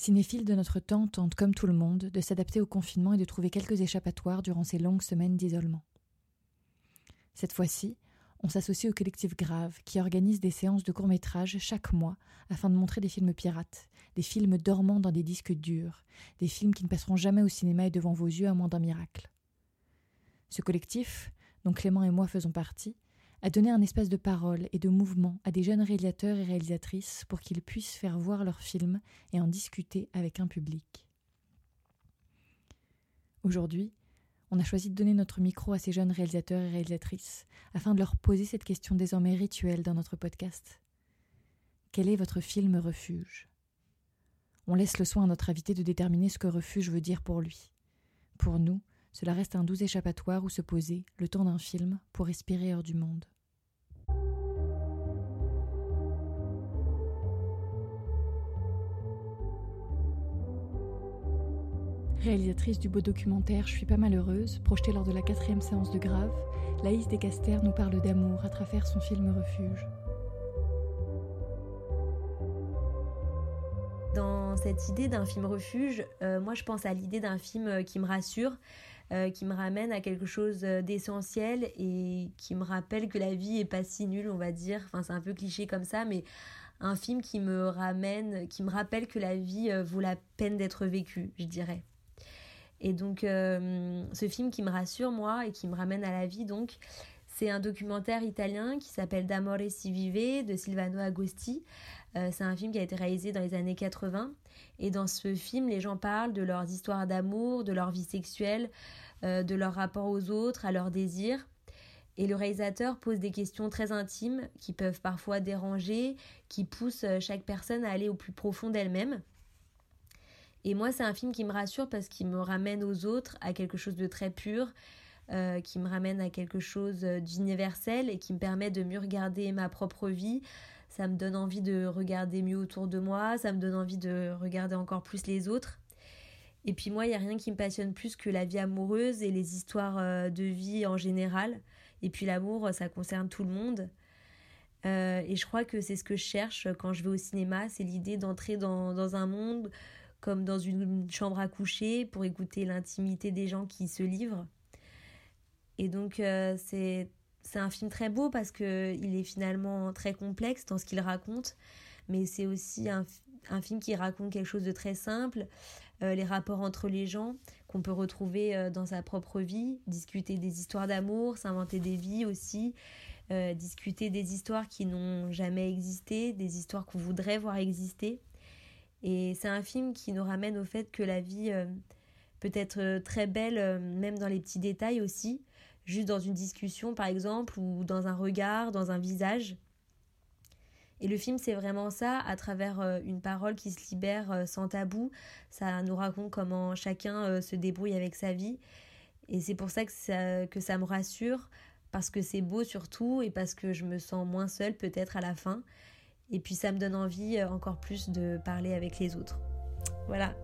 Cinéphiles de notre temps tentent, comme tout le monde, de s'adapter au confinement et de trouver quelques échappatoires durant ces longues semaines d'isolement. Cette fois-ci, on s'associe au collectif Grave, qui organise des séances de courts-métrages chaque mois afin de montrer des films pirates, des films dormant dans des disques durs, des films qui ne passeront jamais au cinéma et devant vos yeux à moins d'un miracle. Ce collectif, dont Clément et moi faisons partie, a donné un espace de parole et de mouvement à des jeunes réalisateurs et réalisatrices pour qu'ils puissent faire voir leurs films et en discuter avec un public. Aujourd'hui, on a choisi de donner notre micro à ces jeunes réalisateurs et réalisatrices afin de leur poser cette question désormais rituelle dans notre podcast. Quel est votre film refuge? On laisse le soin à notre invité de déterminer ce que refuge veut dire pour lui. Pour nous, cela reste un doux échappatoire où se poser, le temps d'un film, pour respirer hors du monde. Réalisatrice du beau documentaire Je suis pas malheureuse, projeté lors de la quatrième séance de Grave, Laïs Descaster nous parle d'amour à travers son film Refuge. Dans cette idée d'un film refuge, euh, moi je pense à l'idée d'un film euh, qui me rassure, euh, qui me ramène à quelque chose d'essentiel et qui me rappelle que la vie est pas si nulle, on va dire. Enfin, c'est un peu cliché comme ça, mais un film qui me ramène, qui me rappelle que la vie vaut la peine d'être vécue, je dirais. Et donc, euh, ce film qui me rassure, moi, et qui me ramène à la vie, donc, c'est un documentaire italien qui s'appelle D'amore si vive de Silvano Agosti. Euh, c'est un film qui a été réalisé dans les années 80. Et dans ce film, les gens parlent de leurs histoires d'amour, de leur vie sexuelle, euh, de leur rapport aux autres, à leurs désirs. Et le réalisateur pose des questions très intimes qui peuvent parfois déranger, qui poussent chaque personne à aller au plus profond d'elle-même. Et moi, c'est un film qui me rassure parce qu'il me ramène aux autres, à quelque chose de très pur, euh, qui me ramène à quelque chose d'universel et qui me permet de mieux regarder ma propre vie. Ça me donne envie de regarder mieux autour de moi, ça me donne envie de regarder encore plus les autres. Et puis moi, il n'y a rien qui me passionne plus que la vie amoureuse et les histoires euh, de vie en général. Et puis l'amour, ça concerne tout le monde. Euh, et je crois que c'est ce que je cherche quand je vais au cinéma, c'est l'idée d'entrer dans, dans un monde comme dans une chambre à coucher pour écouter l'intimité des gens qui se livrent. Et donc euh, c'est c'est un film très beau parce que il est finalement très complexe dans ce qu'il raconte, mais c'est aussi un, film qui raconte quelque chose de très simple, euh, les rapports entre les gens qu'on peut retrouver euh, dans sa propre vie, discuter des histoires d'amour, s'inventer des vies aussi, discuter des histoires qui n'ont jamais existé, des histoires qu'on voudrait voir exister. Et c'est un film qui nous ramène au fait que la vie euh, peut être euh, très belle, euh, même dans les petits détails aussi, juste dans une discussion par exemple, ou dans un regard, dans un visage. Et le film, c'est vraiment ça, à travers une parole qui se libère sans tabou. Ça nous raconte comment chacun se débrouille avec sa vie. Et c'est pour ça que, ça me rassure, parce que c'est beau surtout, et parce que je me sens moins seule peut-être à la fin. Et puis ça me donne envie euh, encore plus de parler avec les autres. Voilà.